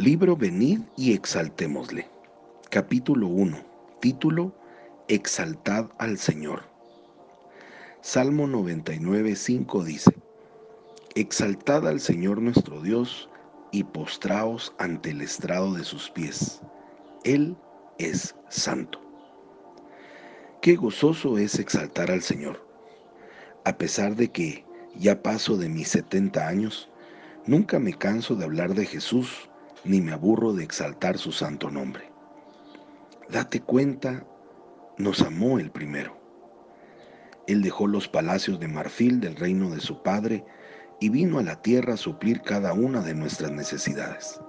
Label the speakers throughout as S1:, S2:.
S1: Libro Venid y exaltémosle. Capítulo 1. Título Exaltad al Señor. Salmo 99, 5 dice, Exaltad al Señor nuestro Dios y postraos ante el estrado de sus pies. Él es santo. Qué gozoso es exaltar al Señor. A pesar de que ya paso de mis 70 años, nunca me canso de hablar de Jesús ni me aburro de exaltar su santo nombre. Date cuenta, nos amó el primero. Él dejó los palacios de marfil del reino de su Padre y vino a la tierra a suplir cada una de nuestras necesidades.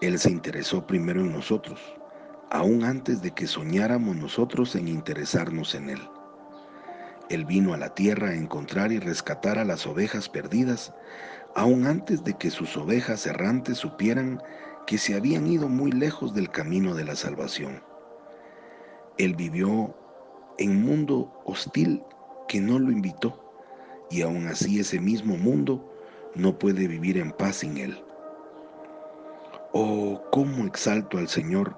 S1: Él se interesó primero en nosotros, aún antes de que soñáramos nosotros en interesarnos en Él. Él vino a la tierra a encontrar y rescatar a las ovejas perdidas, aún antes de que sus ovejas errantes supieran que se habían ido muy lejos del camino de la salvación. Él vivió en un mundo hostil que no lo invitó, y aún así ese mismo mundo no puede vivir en paz sin Él. Oh, cómo exalto al Señor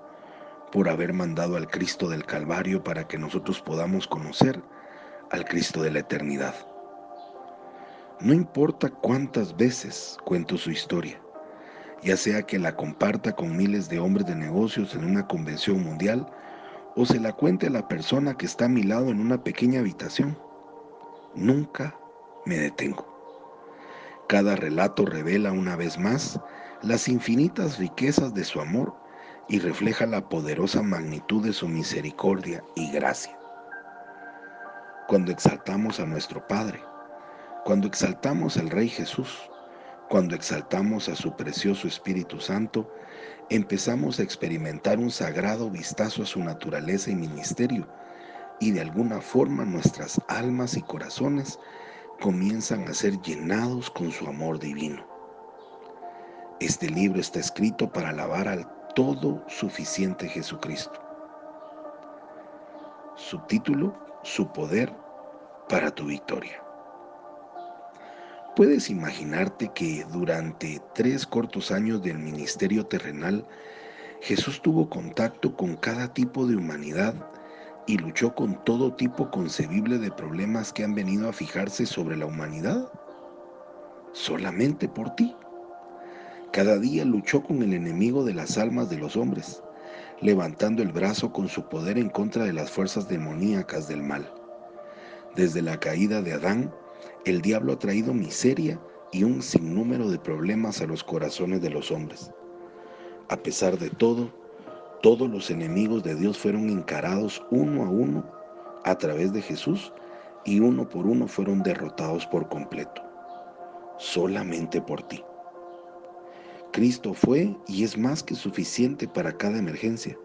S1: por haber mandado al Cristo del Calvario para que nosotros podamos conocer al Cristo de la eternidad. No importa cuántas veces cuento su historia, ya sea que la comparta con miles de hombres de negocios en una convención mundial o se la cuente a la persona que está a mi lado en una pequeña habitación. Nunca me detengo. Cada relato revela una vez más las infinitas riquezas de su amor y refleja la poderosa magnitud de su misericordia y gracia cuando exaltamos a nuestro Padre, cuando exaltamos al Rey Jesús, cuando exaltamos a su precioso Espíritu Santo, empezamos a experimentar un sagrado vistazo a su naturaleza y ministerio, y de alguna forma nuestras almas y corazones comienzan a ser llenados con su amor divino. Este libro está escrito para alabar al todo suficiente Jesucristo. Subtítulo, Su poder para tu victoria. Puedes imaginarte que durante tres cortos años del ministerio terrenal, Jesús tuvo contacto con cada tipo de humanidad y luchó con todo tipo concebible de problemas que han venido a fijarse sobre la humanidad, solamente por ti. Cada día luchó con el enemigo de las almas de los hombres, levantando el brazo con su poder en contra de las fuerzas demoníacas del mal. Desde la caída de Adán, el diablo ha traído miseria y un sinnúmero de problemas a los corazones de los hombres. A pesar de todo, todos los enemigos de Dios fueron encarados uno a uno a través de Jesús y uno por uno fueron derrotados por completo, solamente por ti. Cristo fue y es más que suficiente para cada emergencia.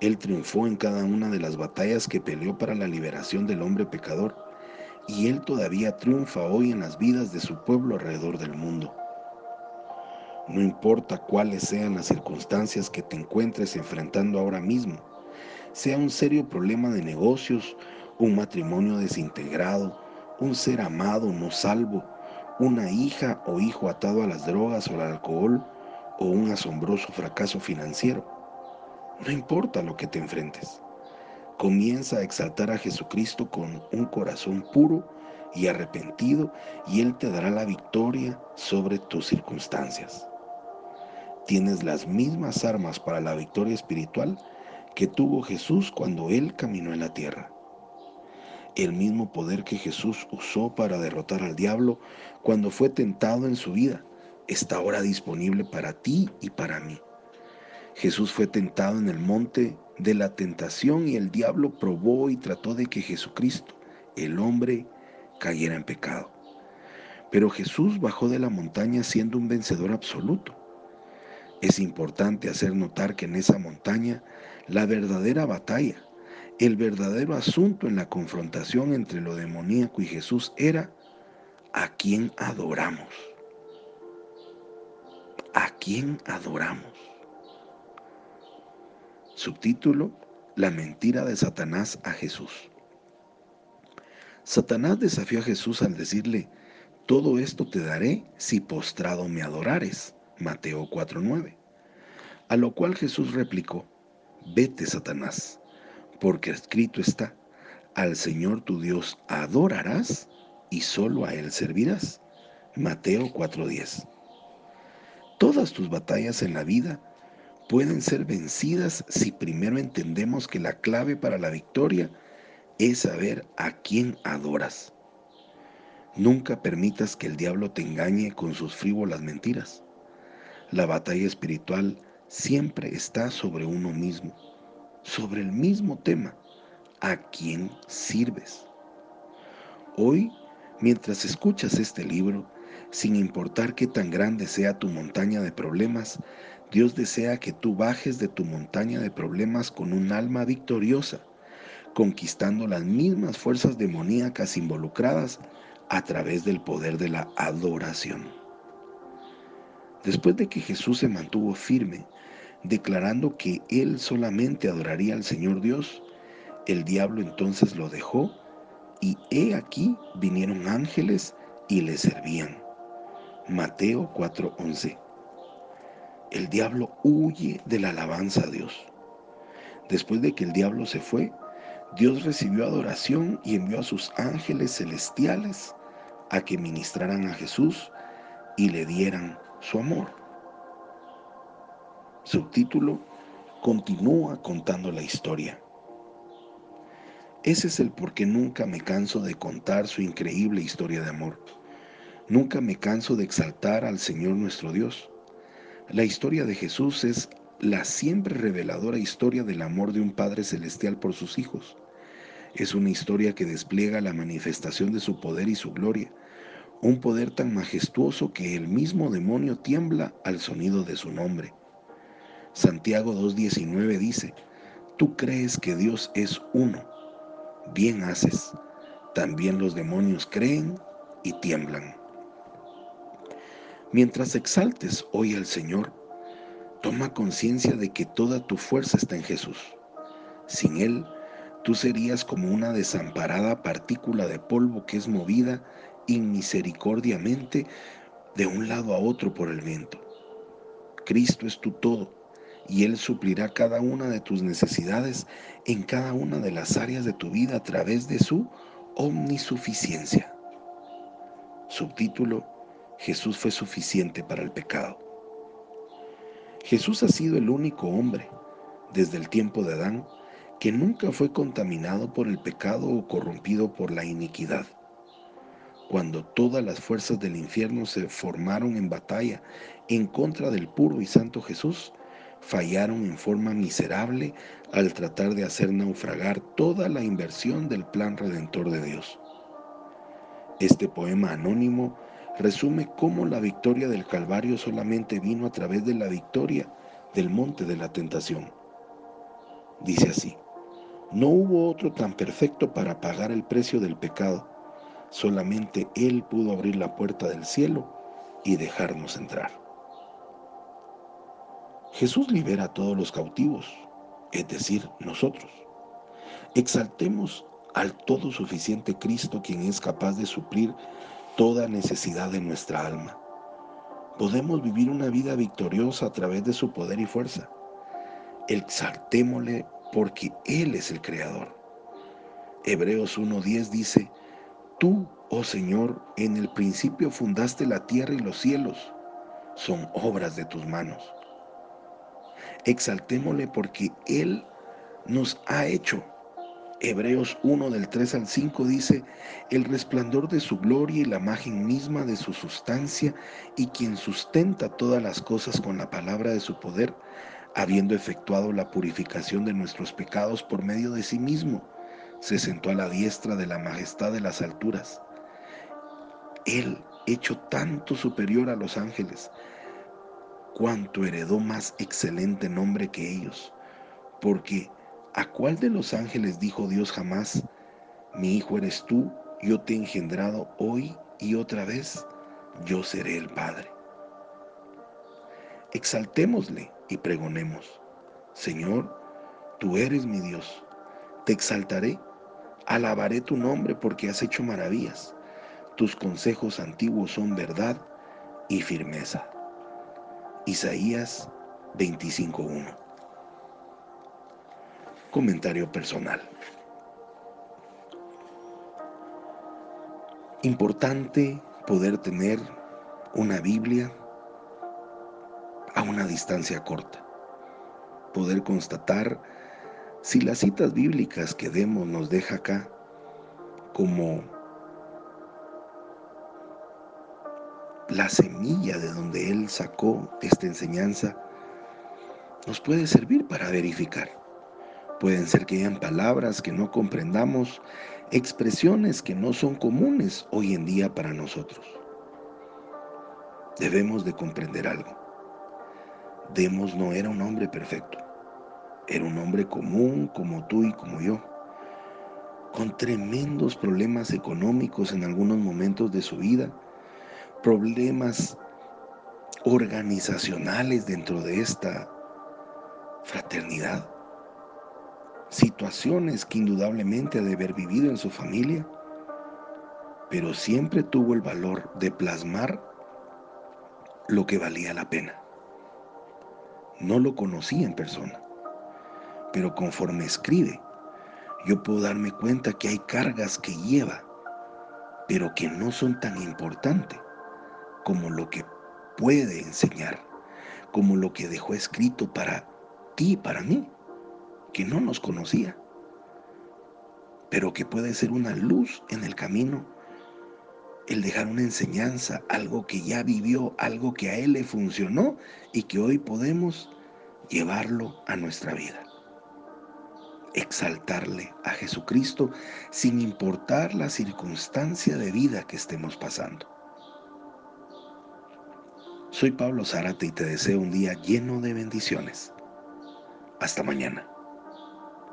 S1: Él triunfó en cada una de las batallas que peleó para la liberación del hombre pecador, y Él todavía triunfa hoy en las vidas de su pueblo alrededor del mundo. No importa cuáles sean las circunstancias que te encuentres enfrentando ahora mismo, sea un serio problema de negocios, un matrimonio desintegrado, un ser amado no salvo, una hija o hijo atado a las drogas o al alcohol, o un asombroso fracaso financiero. No importa lo que te enfrentes. Comienza a exaltar a Jesucristo con un corazón puro y arrepentido y Él te dará la victoria sobre tus circunstancias. Tienes las mismas armas para la victoria espiritual que tuvo Jesús cuando Él caminó en la tierra. El mismo poder que Jesús usó para derrotar al diablo cuando fue tentado en su vida está ahora disponible para ti y para mí. Jesús fue tentado en el monte de la tentación y el diablo probó y trató de que Jesucristo, el hombre, cayera en pecado. Pero Jesús bajó de la montaña siendo un vencedor absoluto. Es importante hacer notar que en esa montaña la verdadera batalla, el verdadero asunto en la confrontación entre lo demoníaco y Jesús era a quién adoramos. ¿A quién adoramos? Subtítulo, La mentira de Satanás a Jesús. Satanás desafió a Jesús al decirle, todo esto te daré si postrado me adorares. Mateo 4:9. A lo cual Jesús replicó, vete, Satanás, porque escrito está, al Señor tu Dios adorarás y solo a Él servirás. Mateo 4:10. Todas tus batallas en la vida pueden ser vencidas si primero entendemos que la clave para la victoria es saber a quién adoras. Nunca permitas que el diablo te engañe con sus frívolas mentiras. La batalla espiritual siempre está sobre uno mismo, sobre el mismo tema, a quién sirves. Hoy, mientras escuchas este libro, sin importar qué tan grande sea tu montaña de problemas, Dios desea que tú bajes de tu montaña de problemas con un alma victoriosa, conquistando las mismas fuerzas demoníacas involucradas a través del poder de la adoración. Después de que Jesús se mantuvo firme, declarando que él solamente adoraría al Señor Dios, el diablo entonces lo dejó y he aquí vinieron ángeles y le servían. Mateo 4:11. El diablo huye de la alabanza a Dios. Después de que el diablo se fue, Dios recibió adoración y envió a sus ángeles celestiales a que ministraran a Jesús y le dieran su amor. Subtítulo, continúa contando la historia. Ese es el por qué nunca me canso de contar su increíble historia de amor. Nunca me canso de exaltar al Señor nuestro Dios. La historia de Jesús es la siempre reveladora historia del amor de un Padre Celestial por sus hijos. Es una historia que despliega la manifestación de su poder y su gloria, un poder tan majestuoso que el mismo demonio tiembla al sonido de su nombre. Santiago 2.19 dice, Tú crees que Dios es uno, bien haces, también los demonios creen y tiemblan. Mientras exaltes hoy al Señor, toma conciencia de que toda tu fuerza está en Jesús. Sin Él, tú serías como una desamparada partícula de polvo que es movida inmisericordiamente de un lado a otro por el viento. Cristo es tu todo y Él suplirá cada una de tus necesidades en cada una de las áreas de tu vida a través de su omnisuficiencia. Subtítulo Jesús fue suficiente para el pecado. Jesús ha sido el único hombre, desde el tiempo de Adán, que nunca fue contaminado por el pecado o corrompido por la iniquidad. Cuando todas las fuerzas del infierno se formaron en batalla en contra del puro y santo Jesús, fallaron en forma miserable al tratar de hacer naufragar toda la inversión del plan redentor de Dios. Este poema anónimo resume cómo la victoria del Calvario solamente vino a través de la victoria del monte de la tentación. Dice así, no hubo otro tan perfecto para pagar el precio del pecado, solamente Él pudo abrir la puerta del cielo y dejarnos entrar. Jesús libera a todos los cautivos, es decir, nosotros. Exaltemos al todo suficiente Cristo quien es capaz de suplir toda necesidad de nuestra alma. Podemos vivir una vida victoriosa a través de su poder y fuerza. Exaltémosle porque Él es el Creador. Hebreos 1.10 dice, Tú, oh Señor, en el principio fundaste la tierra y los cielos, son obras de tus manos. Exaltémosle porque Él nos ha hecho Hebreos 1 del 3 al 5 dice, el resplandor de su gloria y la imagen misma de su sustancia y quien sustenta todas las cosas con la palabra de su poder, habiendo efectuado la purificación de nuestros pecados por medio de sí mismo, se sentó a la diestra de la majestad de las alturas. Él, hecho tanto superior a los ángeles, cuanto heredó más excelente nombre que ellos, porque ¿A cuál de los ángeles dijo Dios jamás, mi hijo eres tú, yo te he engendrado hoy y otra vez, yo seré el Padre? Exaltémosle y pregonemos, Señor, tú eres mi Dios, te exaltaré, alabaré tu nombre porque has hecho maravillas, tus consejos antiguos son verdad y firmeza. Isaías 25.1. Comentario personal. Importante poder tener una Biblia a una distancia corta. Poder constatar si las citas bíblicas que demos nos deja acá como la semilla de donde Él sacó esta enseñanza, nos puede servir para verificar. Pueden ser que hayan palabras que no comprendamos, expresiones que no son comunes hoy en día para nosotros. Debemos de comprender algo. Demos no era un hombre perfecto. Era un hombre común como tú y como yo, con tremendos problemas económicos en algunos momentos de su vida, problemas organizacionales dentro de esta fraternidad situaciones que indudablemente ha de haber vivido en su familia, pero siempre tuvo el valor de plasmar lo que valía la pena. No lo conocí en persona, pero conforme escribe, yo puedo darme cuenta que hay cargas que lleva, pero que no son tan importantes como lo que puede enseñar, como lo que dejó escrito para ti y para mí que no nos conocía, pero que puede ser una luz en el camino, el dejar una enseñanza, algo que ya vivió, algo que a él le funcionó y que hoy podemos llevarlo a nuestra vida. Exaltarle a Jesucristo sin importar la circunstancia de vida que estemos pasando. Soy Pablo Zárate y te deseo un día lleno de bendiciones. Hasta mañana.